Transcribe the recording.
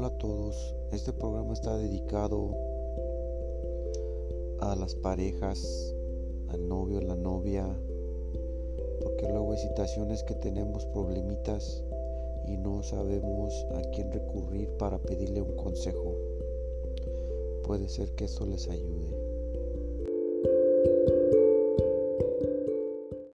Hola a todos, este programa está dedicado a las parejas, al novio, a la novia, porque luego hay situaciones que tenemos problemitas y no sabemos a quién recurrir para pedirle un consejo. Puede ser que eso les ayude.